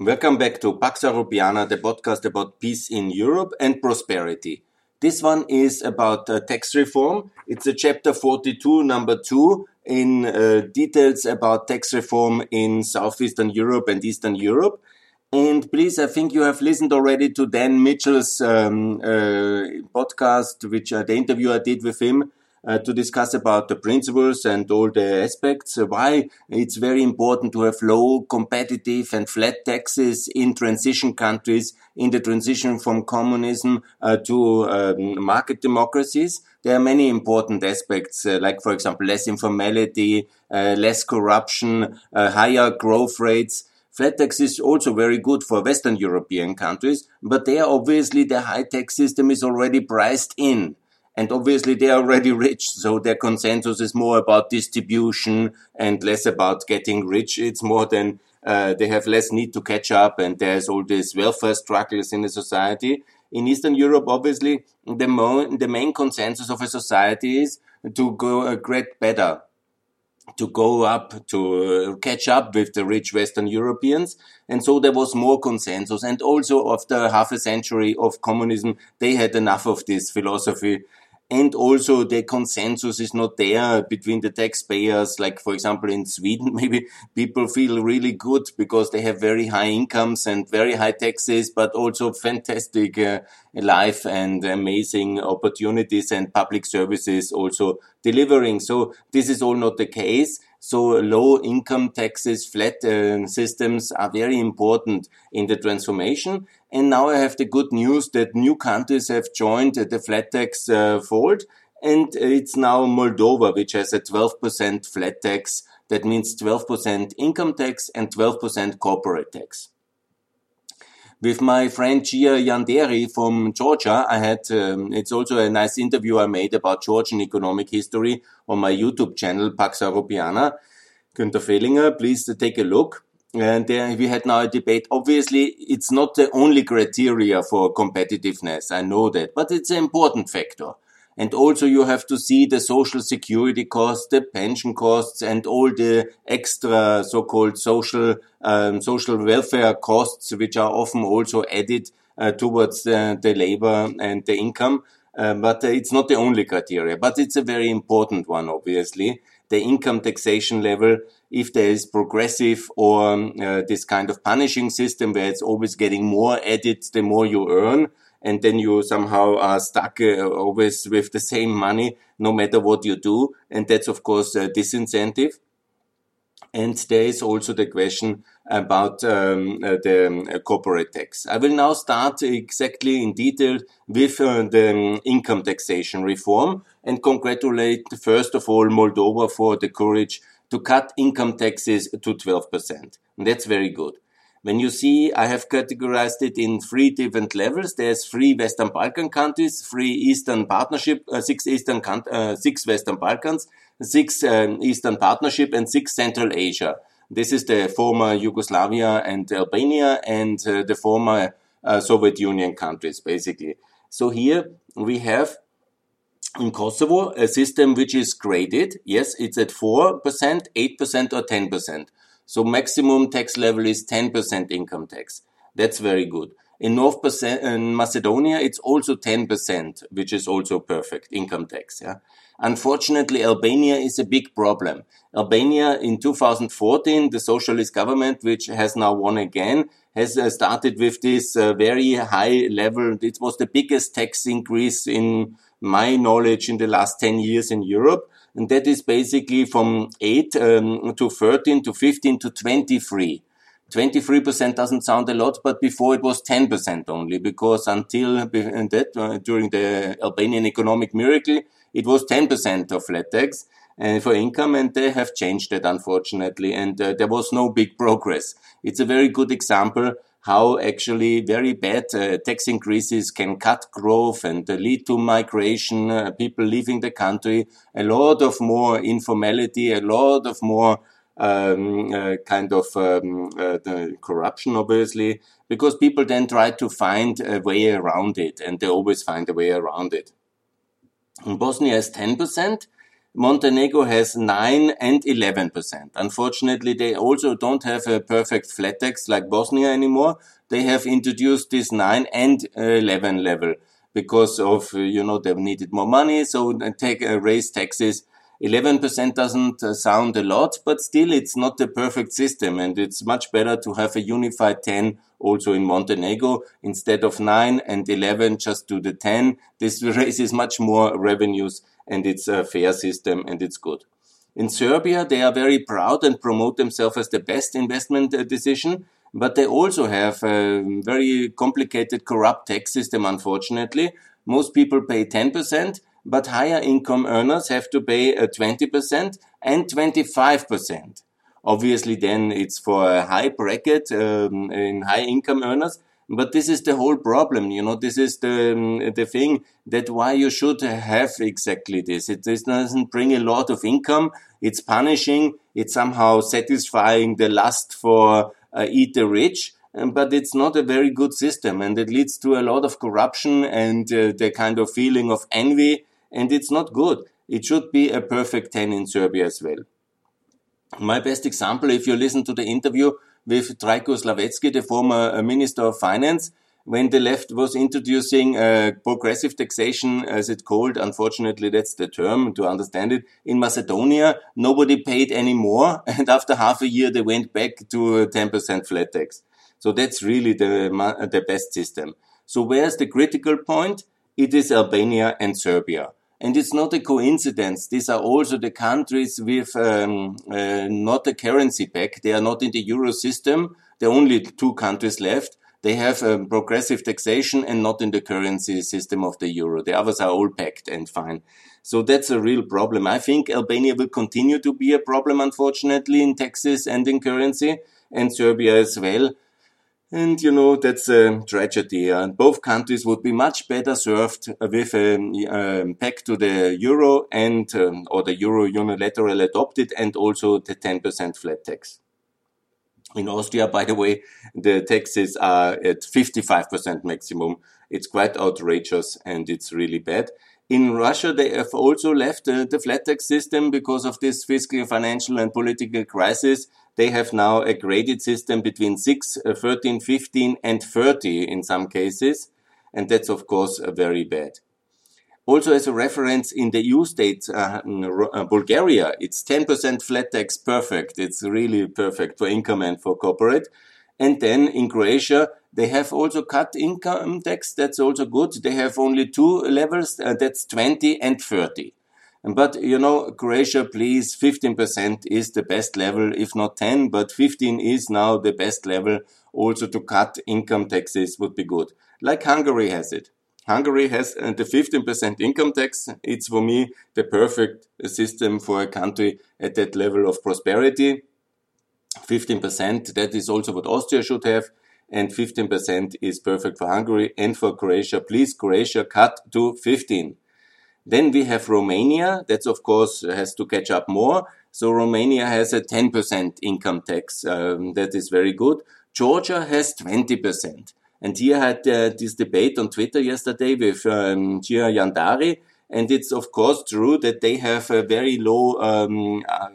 Welcome back to Pax Europiana, the podcast about peace in Europe and prosperity. This one is about uh, tax reform. It's a chapter 42, number two, in uh, details about tax reform in Southeastern Europe and Eastern Europe. And please, I think you have listened already to Dan Mitchell's um, uh, podcast, which uh, the interview I did with him uh, to discuss about the principles and all the aspects, uh, why it's very important to have low, competitive and flat taxes in transition countries in the transition from communism uh, to um, market democracies. There are many important aspects, uh, like, for example, less informality, uh, less corruption, uh, higher growth rates. Flat tax is also very good for Western European countries, but there obviously the high tax system is already priced in. And obviously they are already rich, so their consensus is more about distribution and less about getting rich. It's more than uh, they have less need to catch up, and there's all these welfare struggles in the society. In Eastern Europe, obviously, the, mo- the main consensus of a society is to go uh, get better, to go up, to uh, catch up with the rich Western Europeans. And so there was more consensus. And also after half a century of communism, they had enough of this philosophy and also the consensus is not there between the taxpayers. Like, for example, in Sweden, maybe people feel really good because they have very high incomes and very high taxes, but also fantastic uh, life and amazing opportunities and public services also delivering. So this is all not the case. So low income taxes, flat uh, systems are very important in the transformation. And now I have the good news that new countries have joined the flat tax uh, fold. And it's now Moldova, which has a 12% flat tax. That means 12% income tax and 12% corporate tax. With my friend Gia Jandieri from Georgia, I had, um, it's also a nice interview I made about Georgian economic history on my YouTube channel, Pax Europiana. Günther Fehlinger, please take a look. And we had now a debate. Obviously, it's not the only criteria for competitiveness. I know that, but it's an important factor. And also you have to see the social security costs, the pension costs, and all the extra so-called social, um, social welfare costs, which are often also added uh, towards the, the, labor and the income. Uh, but uh, it's not the only criteria, but it's a very important one, obviously. The income taxation level if there is progressive or um, uh, this kind of punishing system where it's always getting more added the more you earn and then you somehow are stuck uh, always with the same money no matter what you do and that's of course a disincentive and there is also the question about um, uh, the um, uh, corporate tax. I will now start exactly in detail with uh, the um, income taxation reform and congratulate first of all Moldova for the courage to cut income taxes to 12%. And that's very good. When you see, I have categorized it in three different levels. There's three Western Balkan countries, three Eastern Partnership, uh, six Eastern, uh, six Western Balkans, six um, Eastern Partnership, and six Central Asia. This is the former Yugoslavia and Albania and uh, the former uh, Soviet Union countries, basically. So here we have in Kosovo, a system which is graded. Yes, it's at 4%, 8% or 10%. So maximum tax level is 10% income tax. That's very good. In North Macedonia, it's also 10%, which is also perfect income tax. Yeah. Unfortunately, Albania is a big problem. Albania in 2014, the socialist government, which has now won again, has uh, started with this uh, very high level. It was the biggest tax increase in my knowledge in the last 10 years in Europe. And that is basically from 8 um, to 13 to 15 to 23. 23% doesn't sound a lot, but before it was 10% only, because until that, uh, during the Albanian economic miracle, it was 10% of flat tax uh, for income, and they have changed that, unfortunately, and uh, there was no big progress. It's a very good example how actually very bad uh, tax increases can cut growth and uh, lead to migration, uh, people leaving the country, a lot of more informality, a lot of more um, uh, kind of um, uh, corruption, obviously, because people then try to find a way around it, and they always find a way around it. In Bosnia is 10%, Montenegro has 9 and 11%. Unfortunately, they also don't have a perfect flat tax like Bosnia anymore. They have introduced this 9 and 11 level because of, you know, they've needed more money. So take, uh, raise taxes 11% doesn't uh, sound a lot, but still it's not the perfect system. And it's much better to have a unified 10 also in Montenegro instead of 9 and 11, just do the 10. This raises much more revenues and it's a fair system and it's good. In Serbia, they are very proud and promote themselves as the best investment uh, decision, but they also have a very complicated corrupt tax system, unfortunately. Most people pay 10%, but higher income earners have to pay a 20% and 25%. Obviously, then it's for a high bracket um, in high income earners. But this is the whole problem, you know. This is the um, the thing that why you should have exactly this. It doesn't bring a lot of income. It's punishing. It's somehow satisfying the lust for uh, eat the rich um, but it's not a very good system and it leads to a lot of corruption and uh, the kind of feeling of envy and it's not good. It should be a perfect 10 in Serbia as well. My best example, if you listen to the interview with Trajko Slaveski, the former uh, Minister of Finance, when the left was introducing uh, progressive taxation, as it's called, unfortunately that's the term to understand it, in Macedonia, nobody paid any more, and after half a year they went back to 10% flat tax. So that's really the, the best system. So where's the critical point? It is Albania and Serbia. And it's not a coincidence. These are also the countries with um, uh, not a currency pack. They are not in the euro system. There are only two countries left. They have um, progressive taxation and not in the currency system of the euro. The others are all packed and fine. So that's a real problem. I think Albania will continue to be a problem, unfortunately, in taxes and in currency, and Serbia as well. And you know, that's a tragedy. And both countries would be much better served with a um, pact to the euro and, um, or the euro unilateral adopted and also the 10% flat tax. In Austria, by the way, the taxes are at 55% maximum. It's quite outrageous and it's really bad. In Russia, they have also left uh, the flat tax system because of this fiscal, financial and political crisis they have now a graded system between 6, uh, 13, 15 and 30 in some cases. And that's of course uh, very bad. Also as a reference in the EU states, uh, uh, Bulgaria, it's 10% flat tax perfect. It's really perfect for income and for corporate. And then in Croatia, they have also cut income tax. That's also good. They have only two levels. Uh, that's 20 and 30. But, you know, Croatia, please, 15% is the best level, if not 10, but 15 is now the best level. Also to cut income taxes would be good. Like Hungary has it. Hungary has uh, the 15% income tax. It's for me the perfect system for a country at that level of prosperity. 15%, that is also what Austria should have. And 15% is perfect for Hungary and for Croatia. Please, Croatia, cut to 15. Then we have Romania. That's of course has to catch up more. So Romania has a 10% income tax. Um, that is very good. Georgia has 20%. And here had uh, this debate on Twitter yesterday with um, Gia Jandieri. And it's of course true that they have a very low um, uh,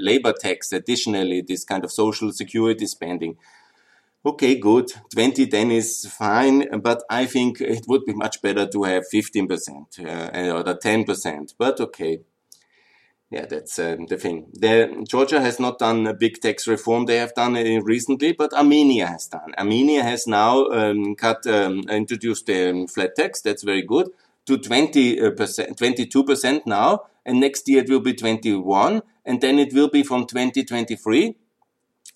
labor tax additionally, this kind of social security spending okay, good, 20 then is fine, but I think it would be much better to have 15% uh, or 10%, but okay. Yeah, that's um, the thing. The, Georgia has not done a big tax reform. They have done it recently, but Armenia has done. Armenia has now um, cut, um, introduced the um, flat tax. That's very good to 20 percent, 22 percent now, and next year it will be 21, and then it will be from 2023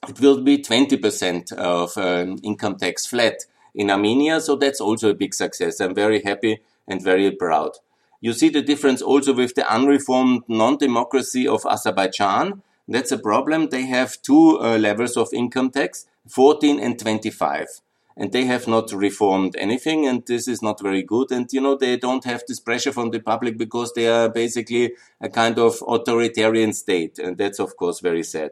it will be 20% of um, income tax flat in Armenia. So that's also a big success. I'm very happy and very proud. You see the difference also with the unreformed non-democracy of Azerbaijan. That's a problem. They have two uh, levels of income tax, 14 and 25. And they have not reformed anything, and this is not very good. And you know, they don't have this pressure from the public because they are basically a kind of authoritarian state. And that's, of course, very sad.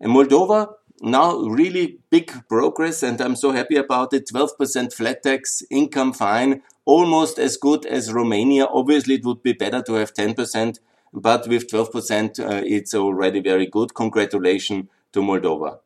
And Moldova, now really big progress and I'm so happy about it. 12% flat tax, income fine, almost as good as Romania. Obviously, it would be better to have 10% but with 12%, uh, it's already very good. Congratulations to Moldova.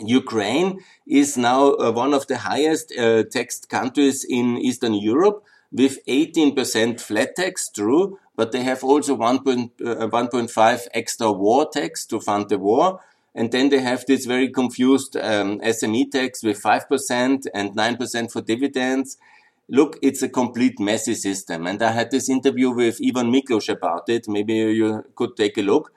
Ukraine is now uh, one of the highest uh, taxed countries in Eastern Europe with 18% flat tax, true, but they have also 1.5 uh, extra war tax to fund the war. And then they have this very confused um, SME tax with 5% and 9% for dividends. Look, it's a complete messy system. And I had this interview with Ivan Miklos about it. Maybe you could take a look.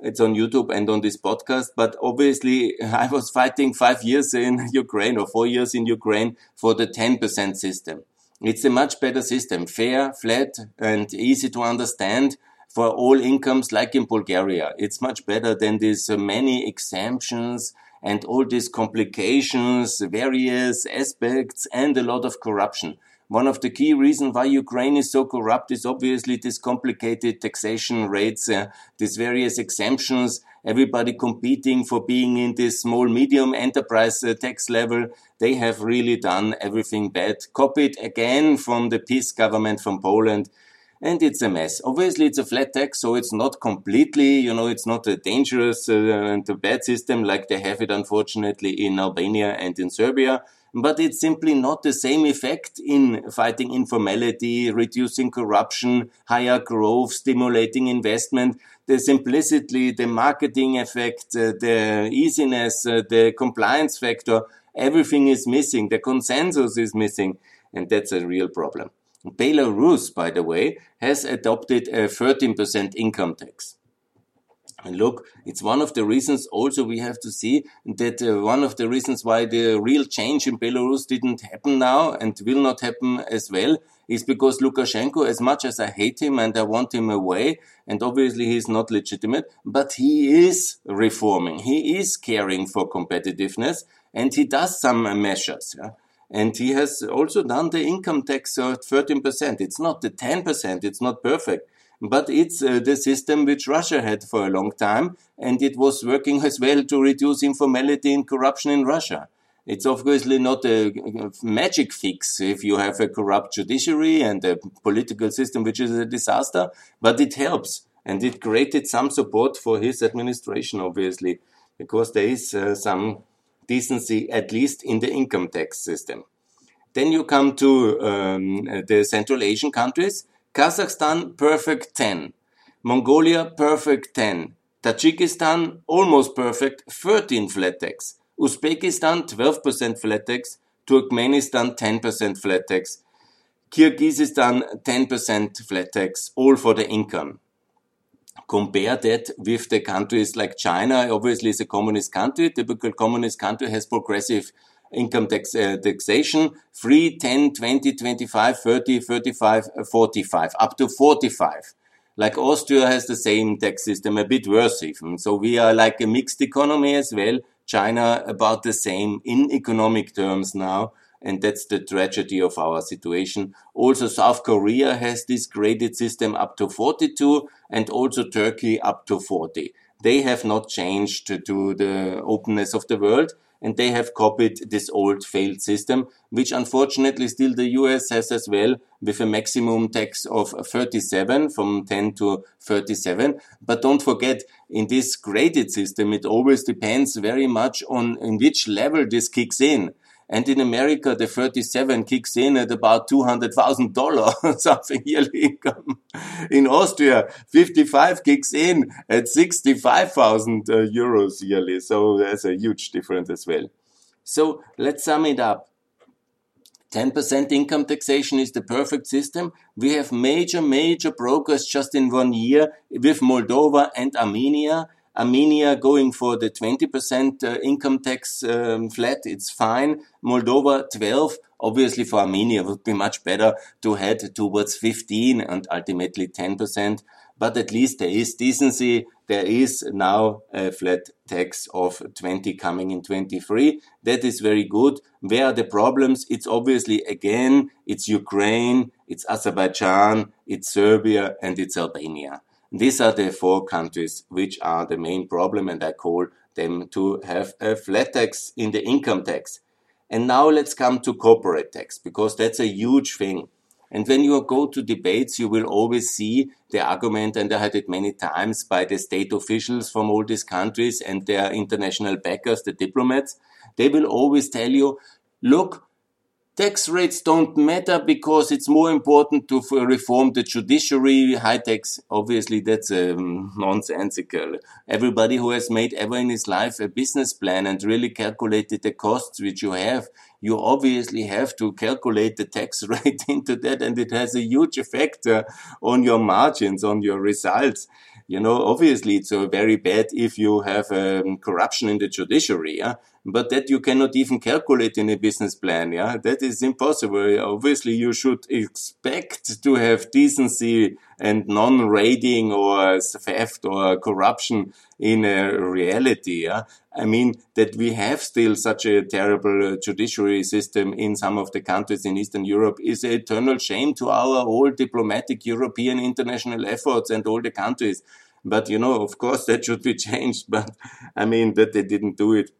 It's on YouTube and on this podcast. But obviously, I was fighting five years in Ukraine or four years in Ukraine for the 10% system. It's a much better system, fair, flat, and easy to understand for all incomes like in Bulgaria. It's much better than these uh, many exemptions and all these complications, various aspects, and a lot of corruption. One of the key reasons why Ukraine is so corrupt is obviously these complicated taxation rates, uh, these various exemptions, everybody competing for being in this small medium enterprise uh, tax level. They have really done everything bad. Copied again from the PiS government from Poland and it's a mess. Obviously, it's a flat tax, so it's not completely, you know, it's not a dangerous uh, and a bad system like they have it, unfortunately, in Albania and in Serbia. But it's simply not the same effect in fighting informality, reducing corruption, higher growth, stimulating investment. The simplicity, the marketing effect, uh, the easiness, uh, the compliance factor, everything is missing. The consensus is missing. And that's a real problem. Belarus, by the way, has adopted a 13% income tax. And look, it's one of the reasons also we have to see that uh, one of the reasons why the real change in Belarus didn't happen now and will not happen as well is because Lukashenko, as much as I hate him and I want him away, and obviously he's not legitimate, but he is reforming. He is caring for competitiveness and he does some measures. Yeah? And he has also done the income tax of 13%. It's not the 10%, it's not perfect, but it's uh, the system which Russia had for a long time, and it was working as well to reduce informality and corruption in Russia. It's obviously not a magic fix if you have a corrupt judiciary and a political system which is a disaster, but it helps. And it created some support for his administration, obviously, because there is uh, some decency, at least in the income tax system. Then you come to um, the Central Asian countries. Kazakhstan, perfect 10. Mongolia, perfect 10. Tajikistan, almost perfect, 13 flat tax. Uzbekistan, 12% flat tax. Turkmenistan, 10% flat tax. Kyrgyzstan, 10% flat tax, all for the income compare that with the countries like China, obviously it's a communist country. Typical communist country has progressive income tax, uh, taxation, 3, 10, 20, 25, 30, 35, 45, up to 45. Like Austria has the same tax system, a bit worse even. So we are like a mixed economy as well. China about the same in economic terms now. And that's the tragedy of our situation. Also, South Korea has this graded system up to 42 and also Turkey up to 40. They have not changed to the openness of the world and they have copied this old failed system, which unfortunately still the US has as well with a maximum tax of 37 from 10 to 37. But don't forget, in this graded system, it always depends very much on in which level this kicks in. And in America, the 37 kicks in at about $200,000 something yearly income. In Austria, 55 kicks in at 65,000 uh, euros yearly. So there's a huge difference as well. So let's sum it up. 10% income taxation is the perfect system. We have major, major progress just in one year with Moldova and Armenia. Armenia going for the 20% uh, income tax um, flat, it's fine. Moldova 12. Obviously for Armenia would be much better to head towards 15 and ultimately 10%. But at least there is decency. There is now a flat tax of 20 coming in 23. That is very good. Where are the problems? It's obviously again, it's Ukraine, it's Azerbaijan, it's Serbia, and it's Albania. These are the four countries which are the main problem, and I call them to have a flat tax in the income tax. And now let's come to corporate tax, because that's a huge thing. And when you go to debates, you will always see the argument, and I had it many times by the state officials from all these countries and their international backers, the diplomats. They will always tell you, look, tax rates don't matter because it's more important to reform the judiciary. High tax, obviously, that's um, nonsensical. Everybody who has made ever in his life a business plan and really calculated the costs which you have, you obviously have to calculate the tax rate into that, and it has a huge effect uh, on your margins, on your results you know, obviously it's uh, very bad if you have um, corruption in the judiciary, yeah? but that you cannot even calculate in a business plan. Yeah, that is impossible. Obviously, you should expect to have decency and non-raiding or theft or corruption in a reality. Yeah? I mean, that we have still such a terrible uh, judiciary system in some of the countries in Eastern Europe is an eternal shame to our old diplomatic European international efforts and all the countries. But, you know, of course that should be changed. But I mean, that they didn't do it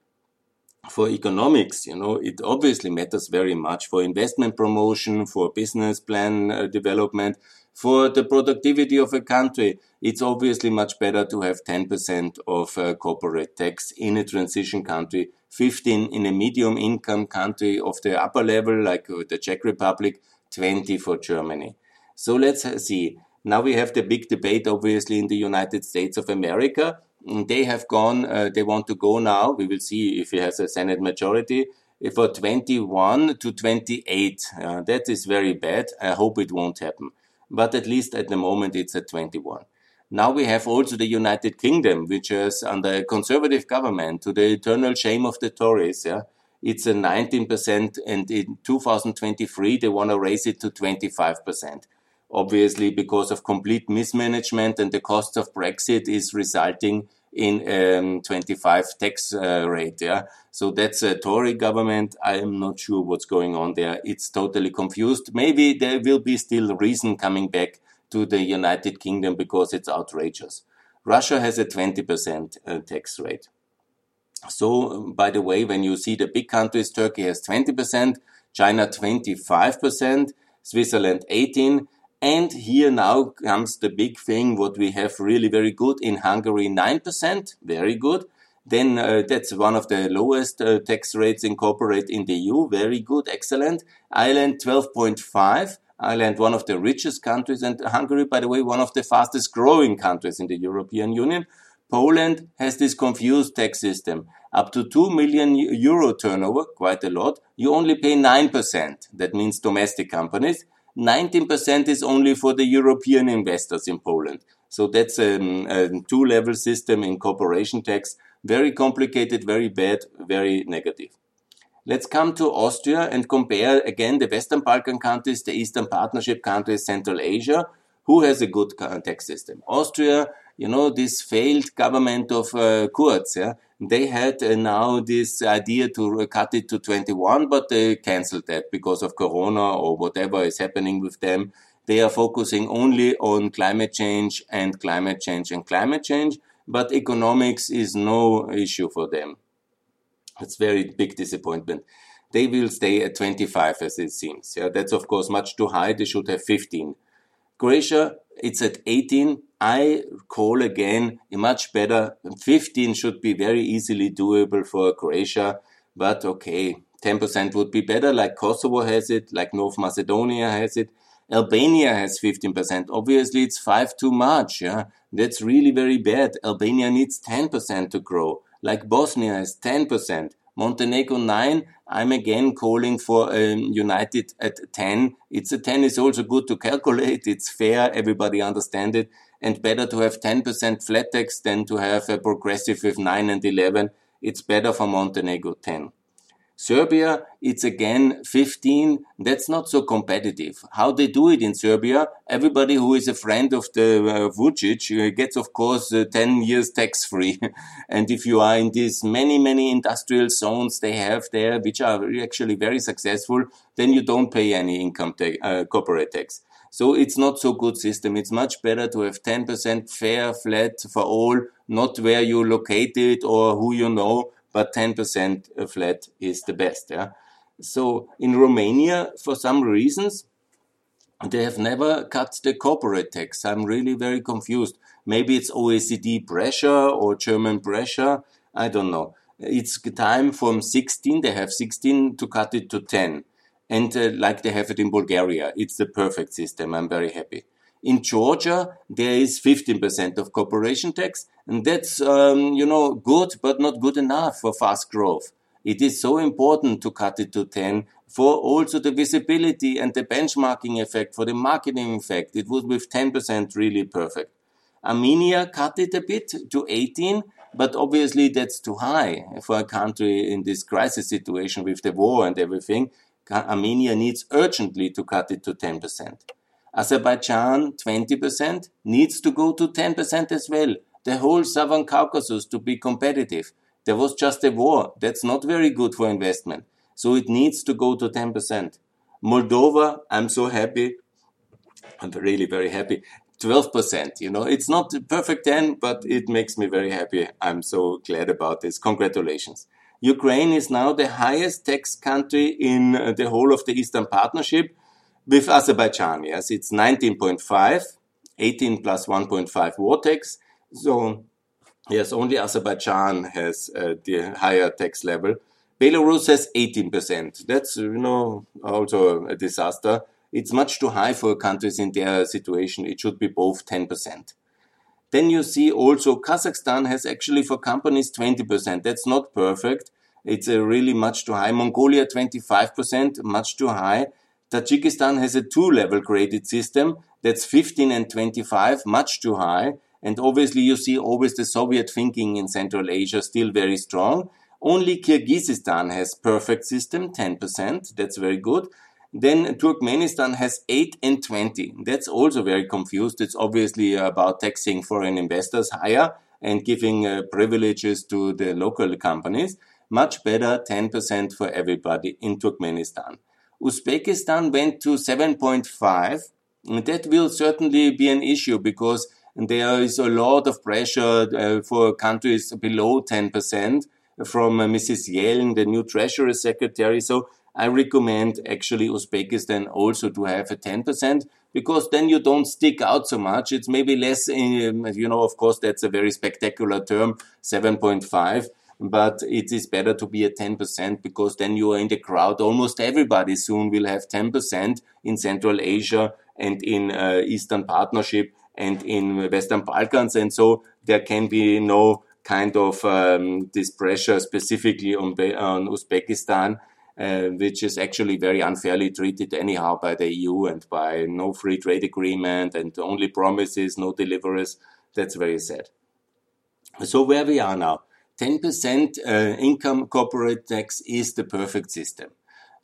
for economics, you know, it obviously matters very much for investment promotion, for business plan uh, development, for the productivity of a country. It's obviously much better to have 10% of uh, corporate tax in a transition country, 15 in a medium income country of the upper level, like uh, the Czech Republic, 20 for Germany. So let's uh, see. Now we have the big debate, obviously, in the United States of America Mm, they have gone, uh, they want to go now. We will see if he has a Senate majority for 21 to 28. Uh, that is very bad. I hope it won't happen. But at least at the moment it's at 21. Now we have also the United Kingdom, which is under a conservative government to the eternal shame of the Tories. Yeah. It's a 19% and in 2023 they want to raise it to 25%. obviously because of complete mismanagement and the cost of Brexit is resulting in um, 25 tax uh, rate. Yeah, so that's a Tory government. I am not sure what's going on there. It's totally confused. Maybe there will be still reason coming back to the United Kingdom because it's outrageous. Russia has a 20% uh, tax rate. So, by the way, when you see the big countries, Turkey has 20%, China 25%, Switzerland 18, and here now comes the big thing, what we have really very good in Hungary, 9%, very good. Then uh, that's one of the lowest uh, tax rates in corporate in the EU, very good, excellent. Ireland, 12.5. Ireland, one of the richest countries, and Hungary, by the way, one of the fastest growing countries in the European Union. Poland has this confused tax system. Up to 2 million euro turnover, quite a lot, you only pay 9%. That means domestic companies. 19% is only for the European investors in Poland. So that's a two-level system in corporation tax. Very complicated, very bad, very negative. Let's come to Austria and compare again the Western Balkan countries, the Eastern Partnership countries, Central Asia. Who has a good uh, tax system? Austria, you know, this failed government of uh, Kurz, yeah, they had uh, now this idea to cut it to 21, but they cancelled that because of Corona or whatever is happening with them. They are focusing only on climate change and climate change and climate change, but economics is no issue for them. It's very big disappointment. They will stay at 25 as it seems. Yeah, that's of course much too high. They should have 15. Croatia, it's at 18. I call again a much better 15 should be very easily doable for Croatia, but okay, 10% would be better, like Kosovo has it, like North Macedonia has it. Albania has 15%. Obviously, it's five too much. Yeah, that's really very bad. Albania needs 10% to grow, like Bosnia has 10%. Montenegro 9, I'm again calling for um, United at 10. It's a 10 is also good to calculate. It's fair. Everybody understand it. And better to have 10% flat tax than to have a progressive with 9 and 11. It's better for Montenegro 10. Serbia, it's again 15. That's not so competitive. How they do it in Serbia, everybody who is a friend of the uh, Vucic uh, gets, of course, uh, 10 years tax free. and if you are in these many, many industrial zones they have there, which are actually very successful, then you don't pay any income tax, uh, corporate tax. So it's not so good system. It's much better to have 10% fair, flat for all, not where you located or who you know, but 10% flat is the best. Yeah. So in Romania, for some reasons, they have never cut the corporate tax. I'm really very confused. Maybe it's OECD pressure or German pressure. I don't know. It's time from 16, they have 16 to cut it to 10. And uh, like they have it in Bulgaria, it's the perfect system. I'm very happy. In Georgia, there is 15% of corporation tax, and that's, um, you know, good, but not good enough for fast growth. It is so important to cut it to 10 for also the visibility and the benchmarking effect, for the marketing effect. It would with 10% really perfect. Armenia cut it a bit to 18, but obviously that's too high for a country in this crisis situation with the war and everything. Armenia needs urgently to cut it to 10%. Azerbaijan, 20%, needs to go to 10% as well. The whole Southern Caucasus to be competitive. There was just a war. That's not very good for investment. So it needs to go to 10%. Moldova, I'm so happy. I'm really very happy. 12%, you know, it's not perfect 10, but it makes me very happy. I'm so glad about this. Congratulations. Ukraine is now the highest tax country in uh, the whole of the Eastern Partnership with Azerbaijan. Yes, it's 19.5, 18 plus 1.5 war tax. So, yes, only Azerbaijan has uh, the higher tax level. Belarus has 18%. That's, you know, also a disaster. It's much too high for countries in their situation. It should be both 10%. Then you see also Kazakhstan has actually for companies 20%. That's not perfect. It's a really much too high. Mongolia 25%, much too high. Tajikistan has a two level graded system. That's 15 and 25, much too high. And obviously you see always the Soviet thinking in Central Asia still very strong. Only Kyrgyzstan has perfect system, 10%. That's very good. Then Turkmenistan has 8 and 20. That's also very confused. It's obviously about taxing foreign investors higher and giving uh, privileges to the local companies. Much better, 10% for everybody in Turkmenistan. Uzbekistan went to 7.5. That will certainly be an issue because there is a lot of pressure uh, for countries below 10% from uh, Mrs. Yellen, the new Treasury Secretary. So I recommend actually Uzbekistan also to have a 10% because then you don't stick out so much. It's maybe less, um, you know, of course, that's a very spectacular term, 7.5 but it is better to be at 10% because then you are in the crowd. Almost everybody soon will have 10% in Central Asia and in uh, Eastern Partnership and in Western Balkans. And so there can be no kind of um, this pressure specifically on, on Uzbekistan uh, which is actually very unfairly treated anyhow by the EU and by no free trade agreement and only promises, no deliveries. That's very sad. So where we are now, 10% uh, income corporate tax is the perfect system.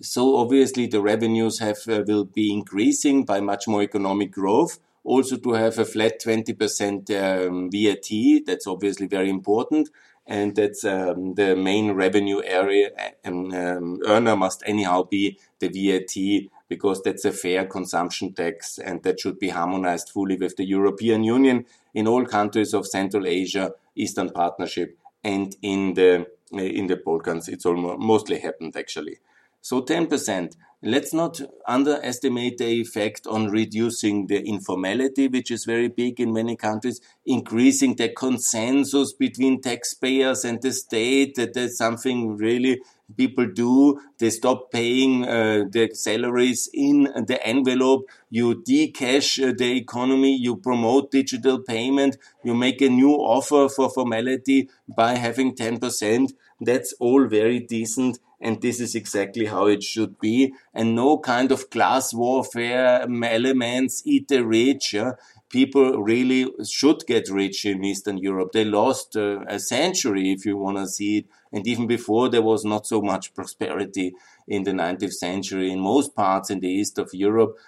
So obviously the revenues have uh, will be increasing by much more economic growth. Also to have a flat 20% um, VAT, that's obviously very important and that's um, the main revenue area. And um, earner must anyhow be the VAT because that's a fair consumption tax, and that should be harmonized fully with the European Union in all countries of Central Asia, Eastern Partnership, and in the eh, in the Balkans. It's almost mostly happened actually. So 10%. Let's not underestimate the effect on reducing the informality, which is very big in many countries, increasing the consensus between taxpayers and the state that there's something really people do. They stop paying uh, the salaries in the envelope. You decash uh, the economy. You promote digital payment. You make a new offer for formality by having 10%. That's all very decent and this is exactly how it should be. And no kind of class warfare elements eat the rich. Yeah? People really should get rich in Eastern Europe. They lost uh, a century, if you want to see it. And even before, there was not so much prosperity in the 19th century in most parts in the east of Europe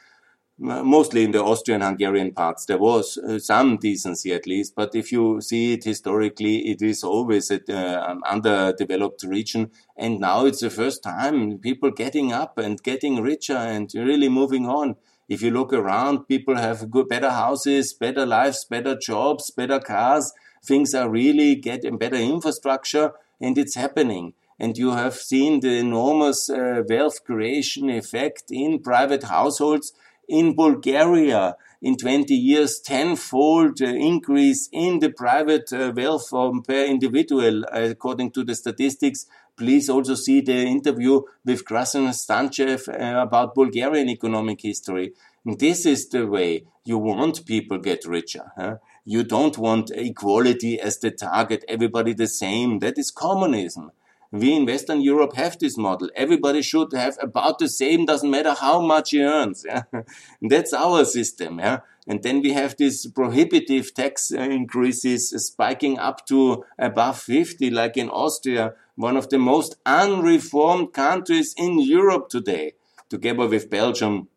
mostly in the Austrian-Hungarian parts, there was uh, some decency at least. But if you see it historically, it is always an uh, underdeveloped region. And now it's the first time people getting up and getting richer and really moving on. If you look around, people have good, better houses, better lives, better jobs, better cars. Things are really getting better infrastructure and it's happening and you have seen the enormous uh, wealth creation effect in private households In Bulgaria, in 20 years, tenfold uh, increase in the private uh, wealth per individual, according to the statistics. Please also see the interview with Krasen Stanchev uh, about Bulgarian economic history. This is the way you want people get richer. Huh? You don't want equality as the target, everybody the same. That is communism. We in Western Europe have this model. Everybody should have about the same, doesn't matter how much he earns. Yeah? That's our system. Yeah? And then we have these prohibitive tax increases spiking up to above 50, like in Austria, one of the most unreformed countries in Europe today, together with Belgium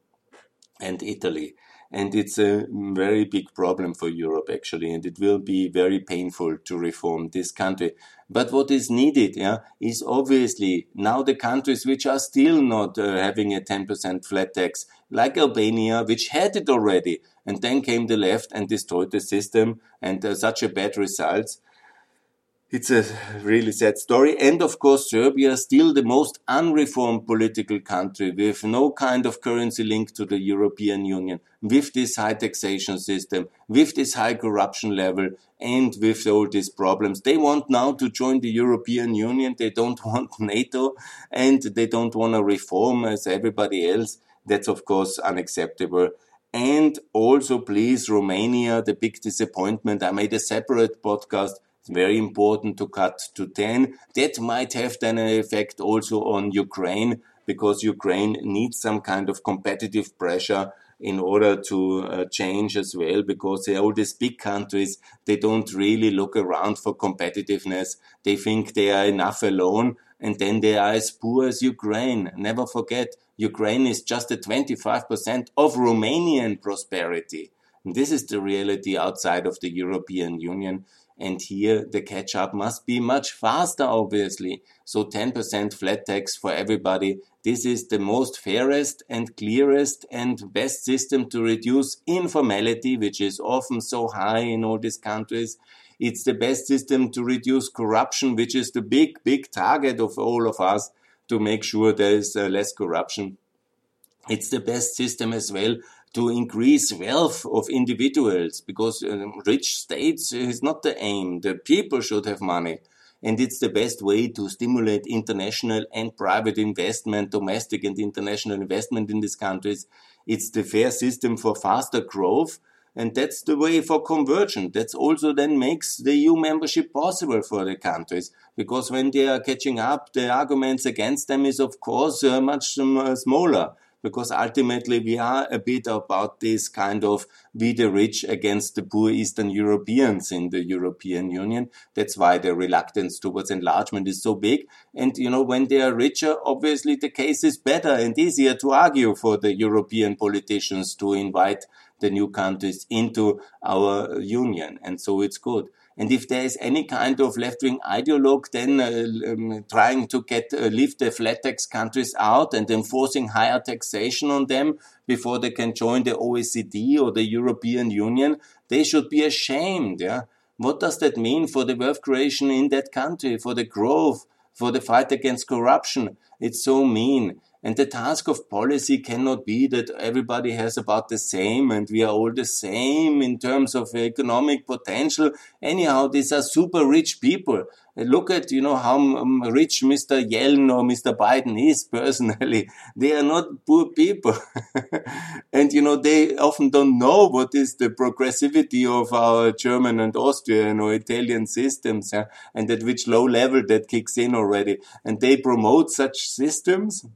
and Italy and it's a very big problem for Europe actually, and it will be very painful to reform this country. But what is needed, yeah, is obviously now the countries which are still not uh, having a 10% flat tax, like Albania, which had it already, and then came the left and destroyed the system, and uh, such a bad results it's a really sad story. And of course, Serbia still the most unreformed political country with no kind of currency link to the European Union, with this high taxation system, with this high corruption level, and with all these problems. They want now to join the European Union. They don't want NATO and they don't want to reform as everybody else. That's of course unacceptable. And also, please, Romania, the big disappointment. I made a separate podcast it's very important to cut to 10. That might have then an effect also on Ukraine because Ukraine needs some kind of competitive pressure in order to uh, change as well because all these big countries they don't really look around for competitiveness. They think they are enough alone and then they are as poor as Ukraine. Never forget Ukraine is just a 25% of Romanian prosperity. And this is the reality outside of the European Union and here the catch up must be much faster, obviously. So 10% flat tax for everybody. This is the most fairest and clearest and best system to reduce informality, which is often so high in all these countries. It's the best system to reduce corruption, which is the big, big target of all of us to make sure there is uh, less corruption. It's the best system as well to increase wealth of individuals because um, rich states is not the aim. The people should have money. And it's the best way to stimulate international and private investment, domestic and international investment in these countries. It's the fair system for faster growth. And that's the way for convergence. That's also then makes the EU membership possible for the countries. Because when they are catching up, the arguments against them is of course uh, much um, smaller because ultimately we are a bit about this kind of we the rich against the poor Eastern Europeans in the European Union. That's why the reluctance towards enlargement is so big. And, you know, when they are richer, obviously the case is better and easier to argue for the European politicians to invite the new countries into our union. And so it's good. And if there is any kind of left-wing ideologue then uh, um, trying to get uh, lift the flat tax countries out and enforcing higher taxation on them before they can join the OECD or the European Union, they should be ashamed. Yeah. What does that mean for the wealth creation in that country, for the growth, for the fight against corruption? It's so mean. And the task of policy cannot be that everybody has about the same and we are all the same in terms of economic potential. Anyhow, these are super rich people. Look at, you know, how um, rich Mr. Yellen or Mr. Biden is personally. They are not poor people. and, you know, they often don't know what is the progressivity of our German and Austrian or Italian systems yeah? and at which low level that kicks in already. And they promote such systems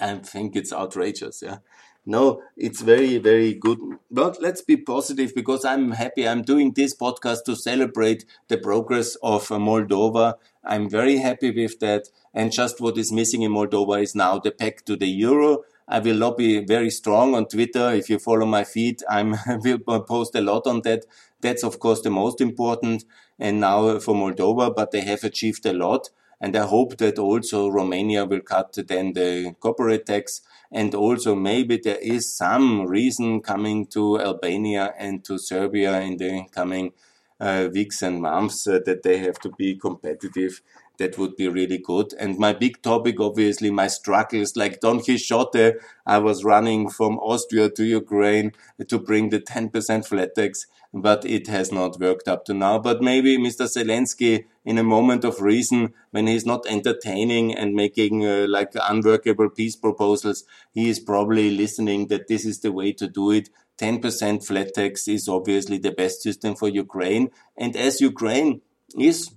I think it's outrageous. Yeah. No, it's very, very good. But let's be positive because I'm happy. I'm doing this podcast to celebrate the progress of uh, Moldova. I'm very happy with that. And just what is missing in Moldova is now the pact to the euro. I will lobby very strong on Twitter. If you follow my feed, I will post a lot on that. That's of course the most important. And now for Moldova, but they have achieved a lot. And I hope that also Romania will cut then the corporate tax. And also maybe there is some reason coming to Albania and to Serbia in the coming uh, weeks and months uh, that they have to be competitive. that would be really good. And my big topic, obviously, my struggles like Don Quixote. I was running from Austria to Ukraine to bring the 10% flat tax, but it has not worked up to now. But maybe Mr. Zelensky, in a moment of reason, when he's not entertaining and making uh, like unworkable peace proposals, he is probably listening that this is the way to do it. 10% flat tax is obviously the best system for Ukraine. And as Ukraine is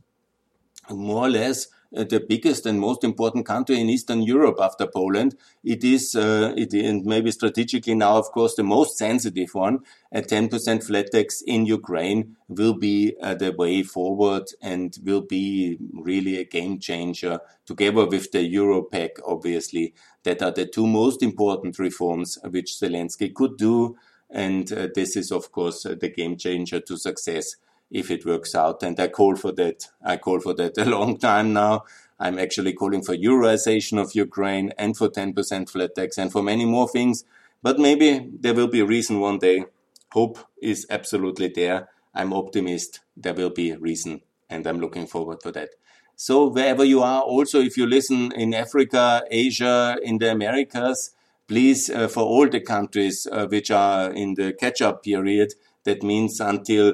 more or less the biggest and most important country in Eastern Europe after Poland. It is, uh, it is maybe strategically now, of course, the most sensitive one. A 10% flat tax in Ukraine will be uh, the way forward and will be really a game changer together with the Euro pact, obviously. That are the two most important reforms which Zelensky could do. And uh, this is, of course, uh, the game changer to success if it works out. And I call for that. I call for that a long time now. I'm actually calling for Euroization of Ukraine and for 10% flat tax and for many more things. But maybe there will be a reason one day. Hope is absolutely there. I'm optimist. There will be a reason and I'm looking forward to that. So wherever you are, also if you listen in Africa, Asia, in the Americas, please, uh, for all the countries uh, which are in the catch-up period, that means until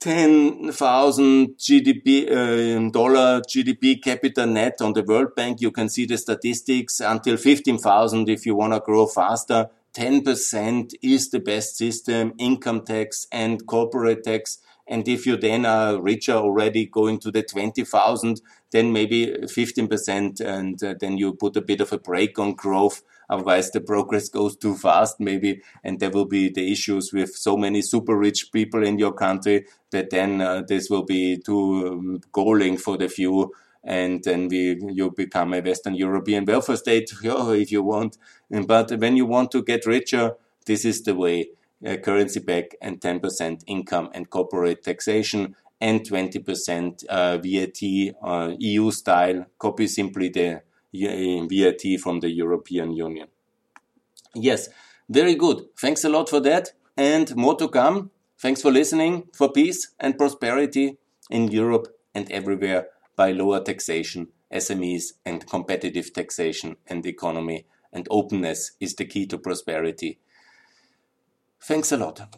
10,000 GDP uh, dollar GDP capita net on the World Bank. You can see the statistics until 15,000 if you want to grow faster. 10% is the best system, income tax and corporate tax. And if you then are richer already going to the 20,000, then maybe 15% and uh, then you put a bit of a break on growth Otherwise, the progress goes too fast, maybe, and there will be the issues with so many super rich people in your country that then uh, this will be too um, galling for the few and then we you become a Western European welfare state if you want. But when you want to get richer, this is the way: uh, currency back and 10% income and corporate taxation and 20% uh, VAT uh, EU style. Copy simply the VAT from the European Union. Yes, very good. Thanks a lot for that and more to come. Thanks for listening for peace and prosperity in Europe and everywhere by lower taxation, SMEs and competitive taxation and economy and openness is the key to prosperity. Thanks a lot.